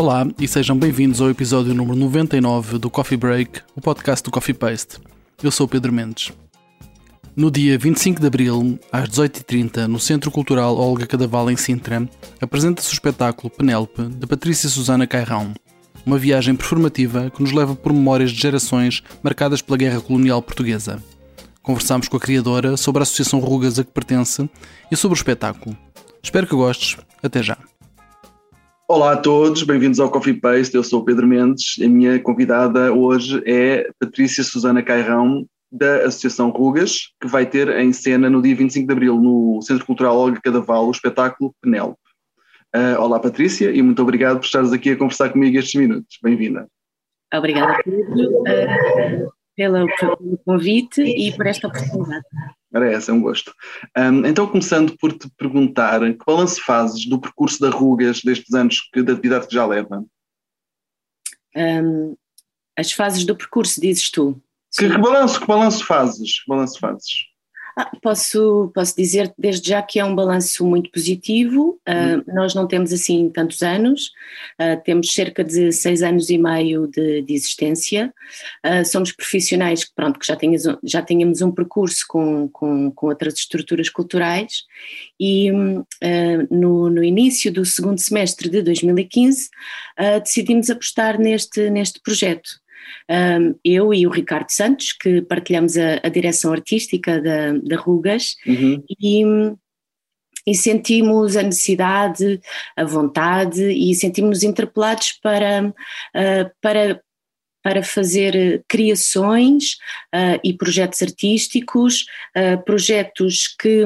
Olá e sejam bem-vindos ao episódio número 99 do Coffee Break, o podcast do Coffee Paste. Eu sou Pedro Mendes. No dia 25 de abril, às 18h30, no Centro Cultural Olga Cadaval, em Sintra, apresenta-se o espetáculo Penélope, de Patrícia Susana Cairão. Uma viagem performativa que nos leva por memórias de gerações marcadas pela Guerra Colonial Portuguesa. Conversámos com a criadora sobre a Associação Rugas a que pertence e sobre o espetáculo. Espero que gostes. Até já. Olá a todos, bem-vindos ao Coffee Paste. Eu sou o Pedro Mendes. A minha convidada hoje é Patrícia Susana Cairão, da Associação Rugas, que vai ter em cena no dia 25 de abril no Centro Cultural Olga Cadaval o espetáculo Penélope. Uh, olá Patrícia e muito obrigado por estares aqui a conversar comigo estes minutos. Bem-vinda. Obrigada Pedro uh, pelo, pelo convite e por esta oportunidade. Essa, é um gosto. Um, então, começando por te perguntar, que balanço fazes do percurso da Rugas destes anos que, de atividade que já leva? Um, as fases do percurso, dizes tu? Que, que, balanço, que balanço fazes? Que balanço fazes? Ah, posso, posso dizer desde já que é um balanço muito positivo. Uh, nós não temos assim tantos anos, uh, temos cerca de seis anos e meio de, de existência. Uh, somos profissionais que, pronto, que já, tenhas, já tínhamos um percurso com, com, com outras estruturas culturais e no, no início do segundo semestre de 2015 decidimos apostar neste, neste projeto um, eu e o Ricardo Santos, que partilhamos a, a direção artística da, da Rugas, uhum. e, e sentimos a necessidade, a vontade e sentimos interpelados para, uh, para para fazer criações uh, e projetos artísticos, uh, projetos que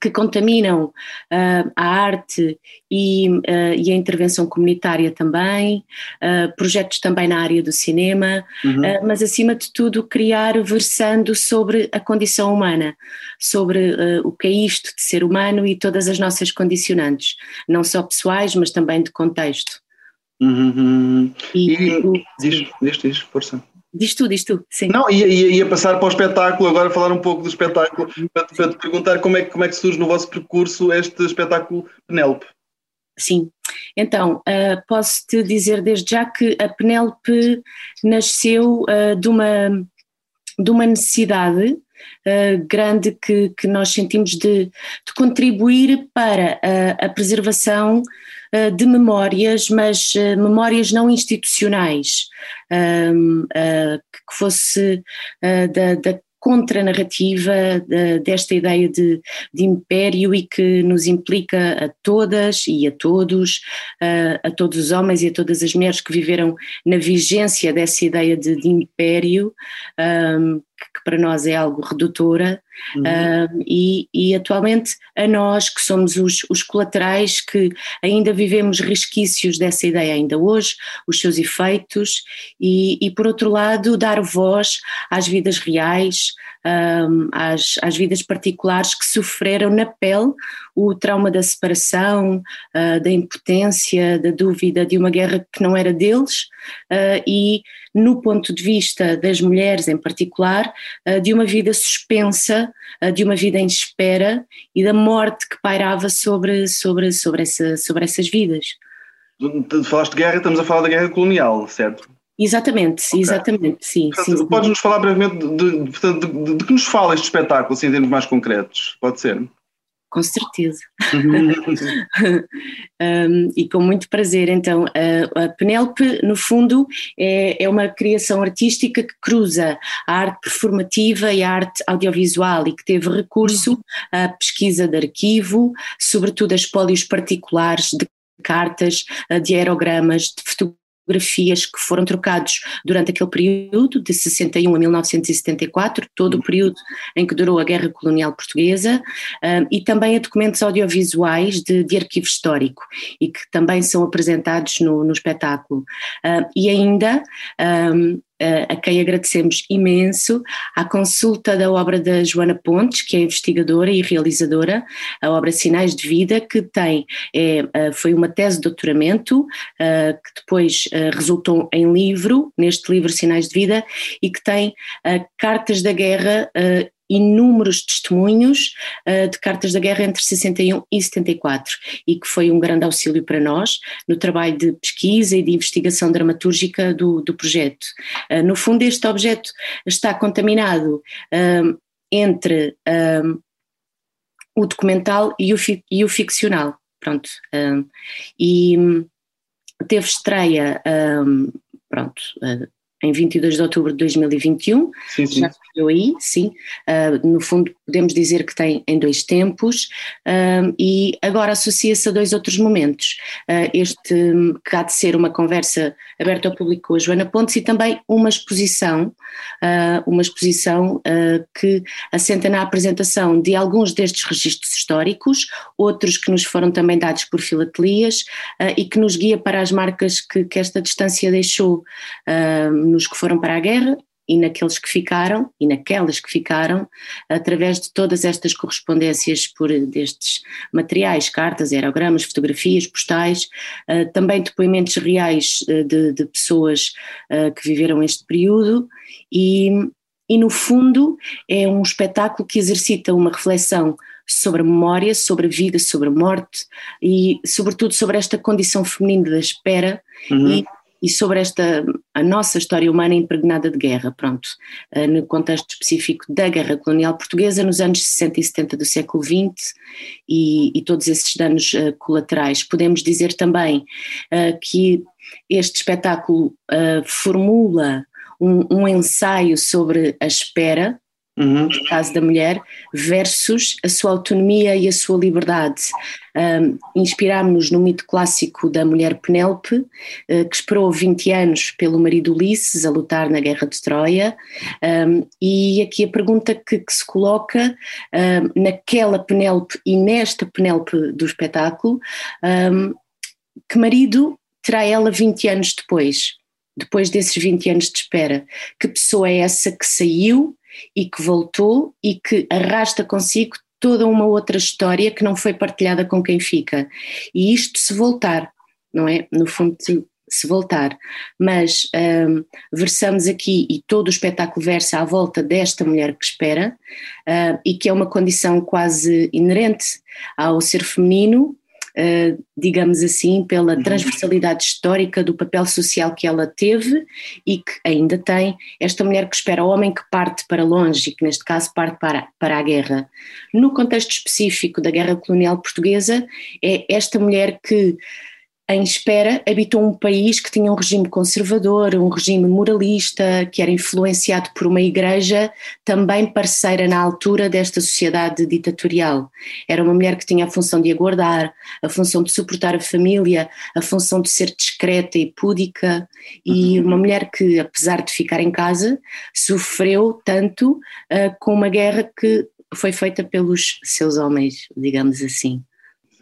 que contaminam uh, a arte e, uh, e, a intervenção comunitária também, uh, projetos também na área do cinema, uhum. mas acima de tudo criar versando sobre a condição humana, sobre o que é isto de ser humano e todas as nossas condicionantes, não só pessoais, mas também de contexto. Uhum. E, e, diz, diz, diz, força. Diz tu, diz tu, sim. Não, ia, ia, passar para o espetáculo, agora falar um pouco do espetáculo, para, para te perguntar como é, como é que surge no vosso percurso este espetáculo Penélope. Sim, então uh, posso-te dizer desde já que a Penélope nasceu uh, de, uma, de uma necessidade uh, grande que, que nós sentimos de, de contribuir para a, preservação de memórias, mas uh, memórias não institucionais, que fosse da, da contranarrativa desta ideia de, de, império e que nos implica a todas e a todos, a todos os homens e a todas as mulheres que viveram na vigência dessa ideia de, de império, um, que para nós é algo redutora, uhum. uh, e, e, atualmente a nós que somos os, os, colaterais que ainda vivemos resquícios dessa ideia ainda hoje, os seus efeitos, e, e por outro lado dar voz às vidas reais, um, às, às vidas particulares que sofreram na pele o trauma da separação, uh, da impotência, da dúvida de uma guerra que não era deles uh, e no ponto de vista das mulheres em particular, uh, de uma vida suspensa, de uma vida em espera e da morte que pairava sobre, sobre, sobre, essa, sobre essas vidas. Falaste de guerra, estamos a falar da guerra colonial, certo? Exatamente, okay. exatamente, sim. sim Podes-nos falar brevemente de, de, de, de, que nos fala este espetáculo, assim, em termos mais concretos? Pode ser? Com certeza. um, e com muito prazer. Então, a, a Penélope, no fundo, é, é uma criação artística que cruza a arte performativa e a arte audiovisual e que teve recurso à pesquisa de arquivo, sobretudo a espólios particulares de cartas, de aerogramas, de fotografias fotografias que foram trocados durante aquele período, de 61 a 1974, todo o período em que durou a Guerra Colonial Portuguesa, e também a documentos audiovisuais de, de, arquivo histórico, e que também são apresentados no, no espetáculo. E ainda a quem agradecemos imenso, à consulta da obra da Joana Pontes, que é investigadora e realizadora, a obra Sinais de Vida, que tem, é, foi uma tese de doutoramento, que depois resultou em livro, neste livro Sinais de Vida, e que tem cartas da guerra inúmeros testemunhos uh, de cartas da guerra entre 61 e 74 e que foi um grande auxílio para nós no trabalho de pesquisa e de investigação dramatúrgica do, do projeto. Uh, no fundo, este objeto está contaminado uh, entre o documental e o, e o ficcional. Pronto. e teve estreia, pronto, em 22 de outubro de 2021, sim, sim. já saiu aí, sim, uh, no fundo podemos dizer que tem em dois tempos uh, e agora associa-se a dois outros momentos, uh, este que há de ser uma conversa aberta ao público com a Joana Pontes e também uma exposição, uma exposição que assenta na apresentação de alguns destes registros históricos, outros que nos foram também dados por filatelias e que nos guia para as marcas que, que esta distância deixou nos que foram para a guerra e naqueles que ficaram e naquelas que ficaram, através de todas estas correspondências por destes materiais, cartas, aerogramas, fotografias, postais, uh, também depoimentos reais uh, de, de, pessoas uh, que viveram este período e, e no fundo é um espetáculo que exercita uma reflexão sobre a memória, sobre a vida, sobre a morte e sobretudo sobre esta condição feminina da espera uhum. e e sobre esta a nossa história humana impregnada de guerra, pronto, uh, no contexto específico da guerra colonial portuguesa nos anos 60 e 70 do século XX e, e todos esses danos uh, colaterais. Podemos dizer também uh, que este espetáculo formula um, um ensaio sobre a espera, Uhum. no caso da mulher, versus a sua autonomia e a sua liberdade. Um, Inspirámos-nos no mito clássico da mulher Penélope, uh, que esperou 20 anos pelo marido Ulisses a lutar na Guerra de Troia, um, e aqui a pergunta que, que se coloca um, naquela Penélope e nesta Penélope do espetáculo, que marido terá ela 20 anos depois? Depois desses 20 anos de espera, que pessoa é essa que saiu e que voltou e que arrasta consigo toda uma outra história que não foi partilhada com quem fica. E isto se voltar, não é? No fundo, se voltar. Mas um, versamos aqui, e todo o espetáculo versa à volta desta mulher que espera, uh, e que é uma condição quase inerente ao ser feminino, digamos assim, pela uhum. transversalidade histórica do papel social que ela teve e que ainda tem, esta mulher que espera o homem que parte para longe e que neste caso parte para, para a guerra. No contexto específico da guerra colonial portuguesa, é esta mulher que em espera, habitou um país que tinha um regime conservador, um regime moralista, que era influenciado por uma igreja também parceira na altura desta sociedade ditatorial. Era uma mulher que tinha a função de aguardar, a função de suportar a família, a função de ser discreta e púdica, e uhum. uma mulher que, apesar de ficar em casa, sofreu tanto uh, com uma guerra que foi feita pelos seus homens, digamos assim.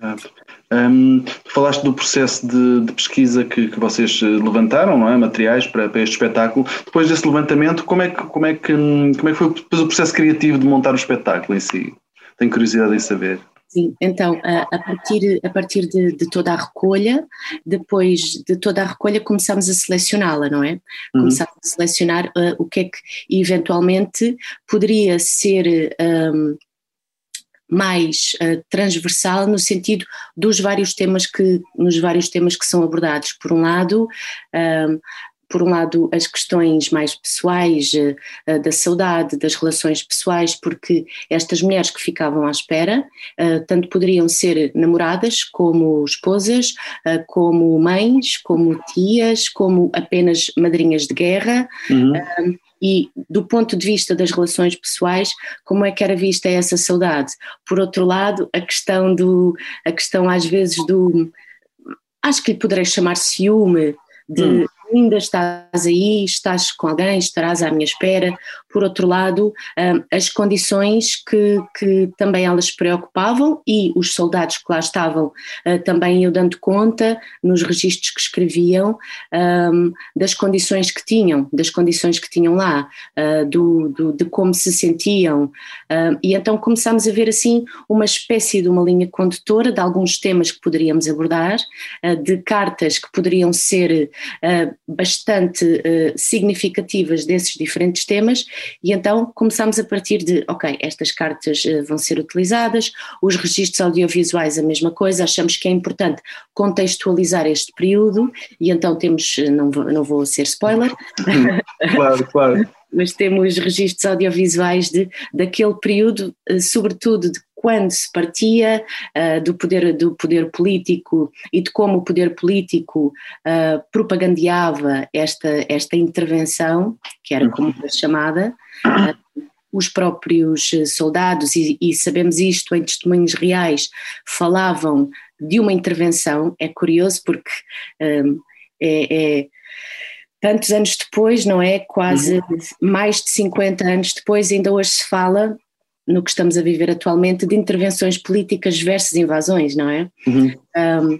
Exato. Um, falaste do processo de, de pesquisa que, que, vocês eh, levantaram, não é? Materiais para, para, este espetáculo. Depois desse levantamento, como é que, como é que, como é que foi o processo criativo de montar o espetáculo em si? Tenho curiosidade em saber. Sim, então, a, partir, a partir de, de, toda a recolha, depois de toda a recolha, começamos a selecioná-la, não é? Uhum. Começamos a selecionar uh, o que é que eventualmente poderia ser. Um, mais uh, transversal no sentido dos vários temas que nos vários temas que são abordados. Por um lado uh, por um lado as questões mais pessoais uh, da saudade das relações pessoais porque estas mulheres que ficavam à espera tanto poderiam ser namoradas como esposas como mães como tias como apenas madrinhas de guerra. Uhum. E do ponto de vista das relações pessoais, como é que era vista essa saudade? Por outro lado, a questão do, a questão às vezes do, acho que lhe poderei chamar ciúme, de hum ainda estás aí, estás com alguém, estarás à minha espera. Por outro lado, hum, as condições que, que também elas preocupavam e os soldados que lá estavam hum, também eu dando conta nos registros que escreviam hum, das condições que tinham, das condições que tinham lá, do, do, de como se sentiam. E então começámos a ver assim uma espécie de uma linha condutora de alguns temas que poderíamos abordar, de cartas que poderiam ser bastante uh, significativas desses diferentes temas, e então começámos a partir de, ok, estas cartas uh, vão ser utilizadas, os registros audiovisuais a mesma coisa, achamos que é importante contextualizar este período, e então temos, não vou, não vou ser spoiler, claro, claro. mas temos registros audiovisuais de, daquele período, sobretudo de quando se partia uh, do, poder, do poder político e de como o poder político uh, propagandeava esta, esta intervenção, que era como era chamada, uh, os próprios soldados, e, e, sabemos isto em testemunhos reais, falavam de uma intervenção, é curioso porque um, é, é tantos anos depois, não é? Quase uhum. mais de 50 anos depois, ainda hoje se fala no que estamos a viver atualmente de intervenções políticas versus invasões, não é? Uhum. Um,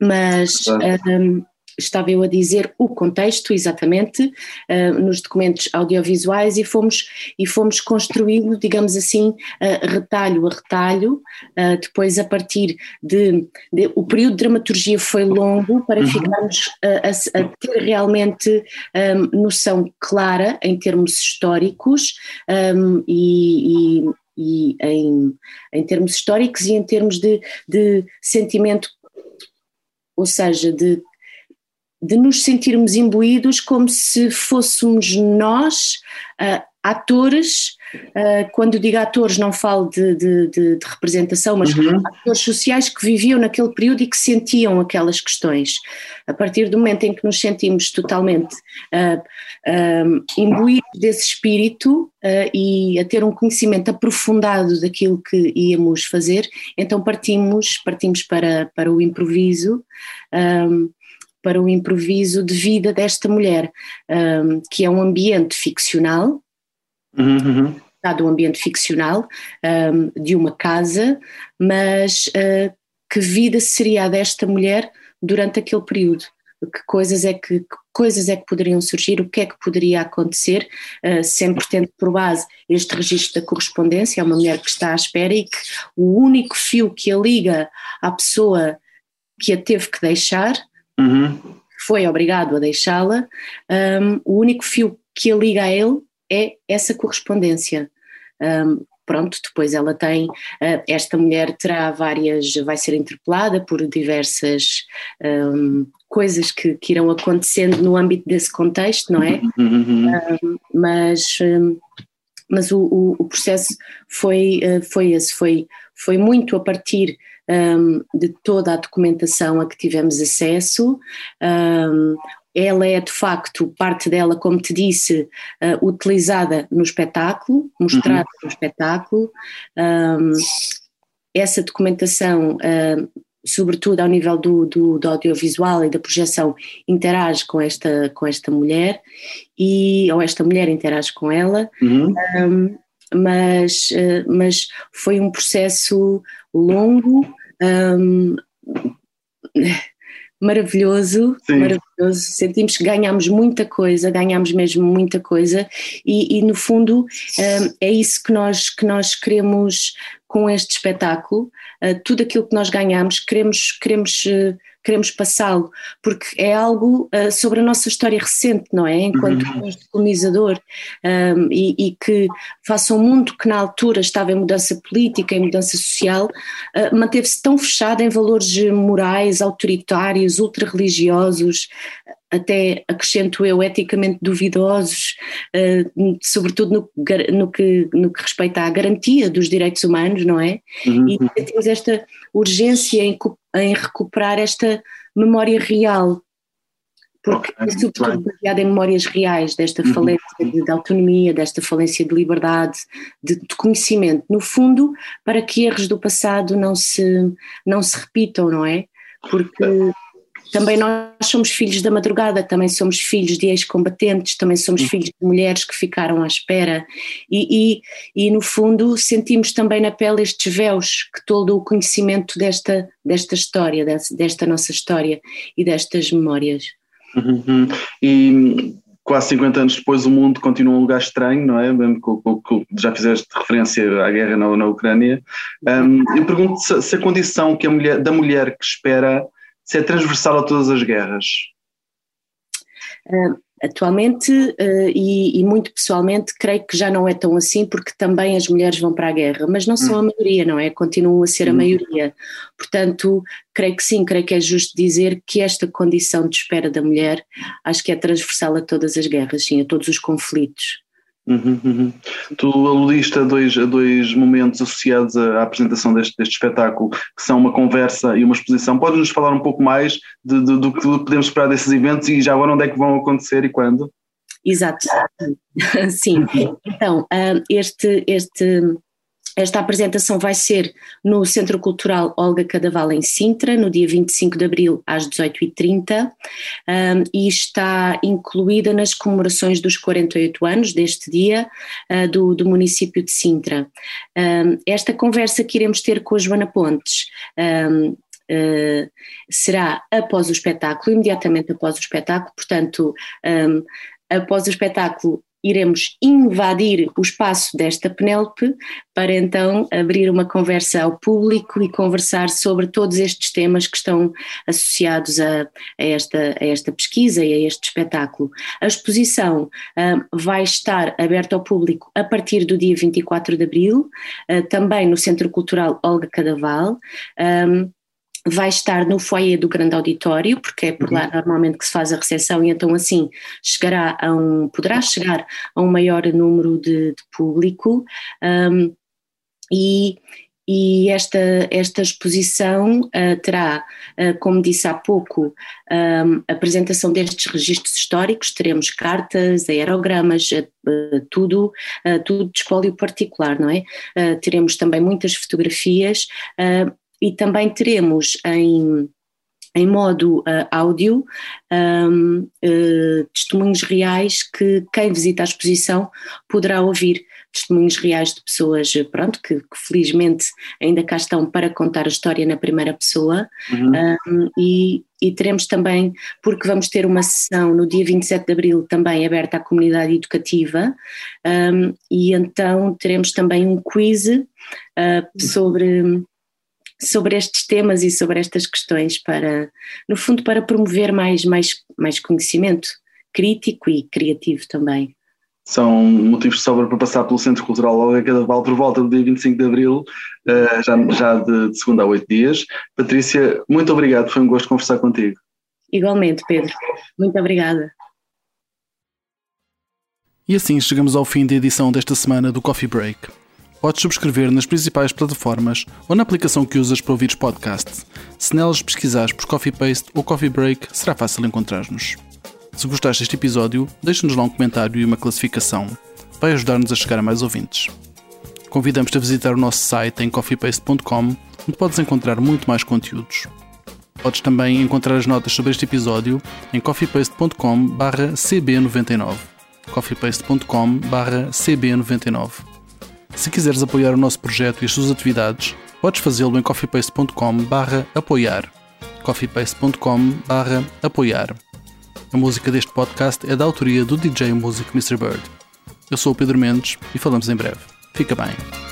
mas um, estava eu a dizer o contexto exatamente uh, nos documentos audiovisuais e fomos e fomos construindo digamos assim uh, retalho a retalho uh, depois a partir de, de, o período de dramaturgia foi longo para uhum. ficarmos a, a, ter realmente um, noção clara em termos históricos um, e, e e em, em termos históricos e em termos de, de sentimento, ou seja, de de nos sentirmos imbuídos como se fôssemos nós uh, atores, uh, quando digo atores não falo de, de, de, de representação, mas uhum. atores sociais que viviam naquele período e que sentiam aquelas questões. A partir do momento em que nos sentimos totalmente uh, imbuídos desse espírito e a ter um conhecimento aprofundado daquilo que íamos fazer, então partimos, partimos para, para o improviso. Um, para o improviso de vida desta mulher, um, que é um ambiente ficcional, uhum, uhum. um ambiente ficcional um, de uma casa, mas uh, que vida seria a desta mulher durante aquele período? Que coisas é que, que coisas é que poderiam surgir, o que é que poderia acontecer, uh, sempre tendo por base este registro da correspondência, é uma mulher que está à espera e que o único fio que a liga à pessoa que a teve que deixar uhum. foi obrigado a deixá-la, um, o único fio que a liga a ele é essa correspondência. Um, pronto, depois ela tem, uh, esta mulher terá várias, vai ser interpelada por diversas um, coisas que, que, irão acontecendo no âmbito desse contexto, não é? Uhum. Um, mas mas o, o, o, processo foi, uh, foi esse, foi, foi muito a partir um, de toda a documentação a que tivemos acesso. Um, ela é de facto, parte dela, como te disse, uh, utilizada no espetáculo, mostrada uhum. no espetáculo. Um, essa documentação, uh, sobretudo ao nível do, do, do, audiovisual e da projeção, interage com esta, com esta mulher, e, ou esta mulher interage com ela. Uhum. Um, mas, uh, mas foi um processo longo, um, maravilhoso, Sim. maravilhoso. Sentimos que ganhamos muita coisa, ganhamos mesmo muita coisa, e, e no fundo um, é isso que nós, que nós queremos com este espetáculo. Uh, tudo aquilo que nós ganhamos, queremos, queremos uh, queremos passá-lo, porque é algo uh, sobre a nossa história recente, não é? Enquanto uhum. colonizador, um, e, e, que faça um mundo que na altura estava em mudança política, em mudança social, uh, manteve-se tão fechado em valores morais, autoritários, ultra-religiosos, até acrescento eu, eticamente duvidosos, uh, sobretudo no, no, que, no que respeita à garantia dos direitos humanos, não é? Uhum. E temos esta urgência em, em, recuperar esta memória real, porque okay, é sobretudo baseada em memórias reais desta uhum. falência de, de, autonomia, desta falência de liberdade, de, de, conhecimento, no fundo, para que erros do passado não se, não se repitam, não é? Porque também nós somos filhos da madrugada, também somos filhos de ex-combatentes, também somos filhos de mulheres que ficaram à espera e, e, e, no fundo sentimos também na pele estes véus que todo o conhecimento desta, desta história, desta, desta nossa história e destas memórias. Uhum. E quase 50 anos depois o mundo continua um lugar estranho, não é? Mesmo que, já fizeste referência à guerra na, na Ucrânia. Um, eu pergunto se, se, a condição que a mulher, da mulher que espera se é transversal a todas as guerras? Uh, atualmente uh, e, e, muito pessoalmente creio que já não é tão assim porque também as mulheres vão para a guerra, mas não são a hum. maioria, não é? Continuam a ser a hum. maioria. Portanto, creio que sim, creio que é justo dizer que esta condição de espera da mulher acho que é transversal a todas as guerras, sim, a todos os conflitos. Uhum, uhum. Tu aludiste a dois, a dois momentos associados à, apresentação deste, deste, espetáculo, que são uma conversa e uma exposição. Podes-nos falar um pouco mais de, de, do que podemos esperar desses eventos e já agora onde é que vão acontecer e quando? Exato, sim. Então, ah, este, este esta apresentação vai ser no Centro Cultural Olga Cadaval, em Sintra, no dia 25 de abril, às 18h30, um, e está incluída nas comemorações dos 48 anos deste dia uh, do, do, município de Sintra. Um, esta conversa que iremos ter com a Joana Pontes. Um, Uh, será após o espetáculo, imediatamente após o espetáculo, portanto, um, após o espetáculo iremos invadir o espaço desta Penélope para então abrir uma conversa ao público e conversar sobre todos estes temas que estão associados a, a esta, a esta pesquisa e a este espetáculo. A exposição uh, vai estar aberta ao público a partir do dia 24 de abril, uh, também no Centro Cultural Olga Cadaval. Um, vai estar no foyer do grande auditório, porque é por lá uhum. normalmente que se faz a recepção e então assim chegará a um, poderá chegar a um maior número de, de público um, e, e esta, esta exposição uh, terá, uh, como disse há pouco, um, apresentação destes registros históricos, teremos cartas, aerogramas, uh, tudo, tudo de espólio particular, não é? teremos também muitas fotografias e também teremos em, em modo uh, áudio um, uh, testemunhos reais que quem visita a exposição poderá ouvir testemunhos reais de pessoas pronto que, que felizmente ainda cá estão para contar a história na primeira pessoa uhum. um, e, e teremos também, porque vamos ter uma sessão no dia 27 de Abril também aberta à comunidade educativa um, e então teremos também um quiz uh, sobre sobre estes temas e sobre estas questões para, no fundo, para promover mais, mais, mais conhecimento crítico e criativo também. São motivos de sobra para passar pelo Centro Cultural Olga Cadaval por volta do dia 25 de Abril, eh, já, já de, de segunda a oito dias. Patrícia, muito obrigado, foi um gosto conversar contigo. Igualmente, Pedro. Muito obrigada. E assim chegamos ao fim da edição desta semana do Coffee Break. Podes subscrever nas principais plataformas ou na aplicação que usas para ouvir podcasts. Se nelas pesquisares por Coffee Paste ou Coffee Break, será fácil encontrar-nos. Se gostaste deste episódio, deixa-nos lá um comentário e uma classificação. Vai ajudar-nos a chegar a mais ouvintes. Convidamos-te a visitar o nosso site em coffeepaste.com, onde podes encontrar muito mais conteúdos. Podes também encontrar as notas sobre este episódio em coffeepaste.com/cb99. coffeepaste.com/cb99. Se quiseres apoiar o nosso projeto e as suas atividades, podes fazê-lo em coffeepaste.com apoiar coffeepaste.com apoiar A música deste podcast é da autoria do DJ Music Mr. Bird. Eu sou o Pedro Mendes e falamos em breve. Fica bem.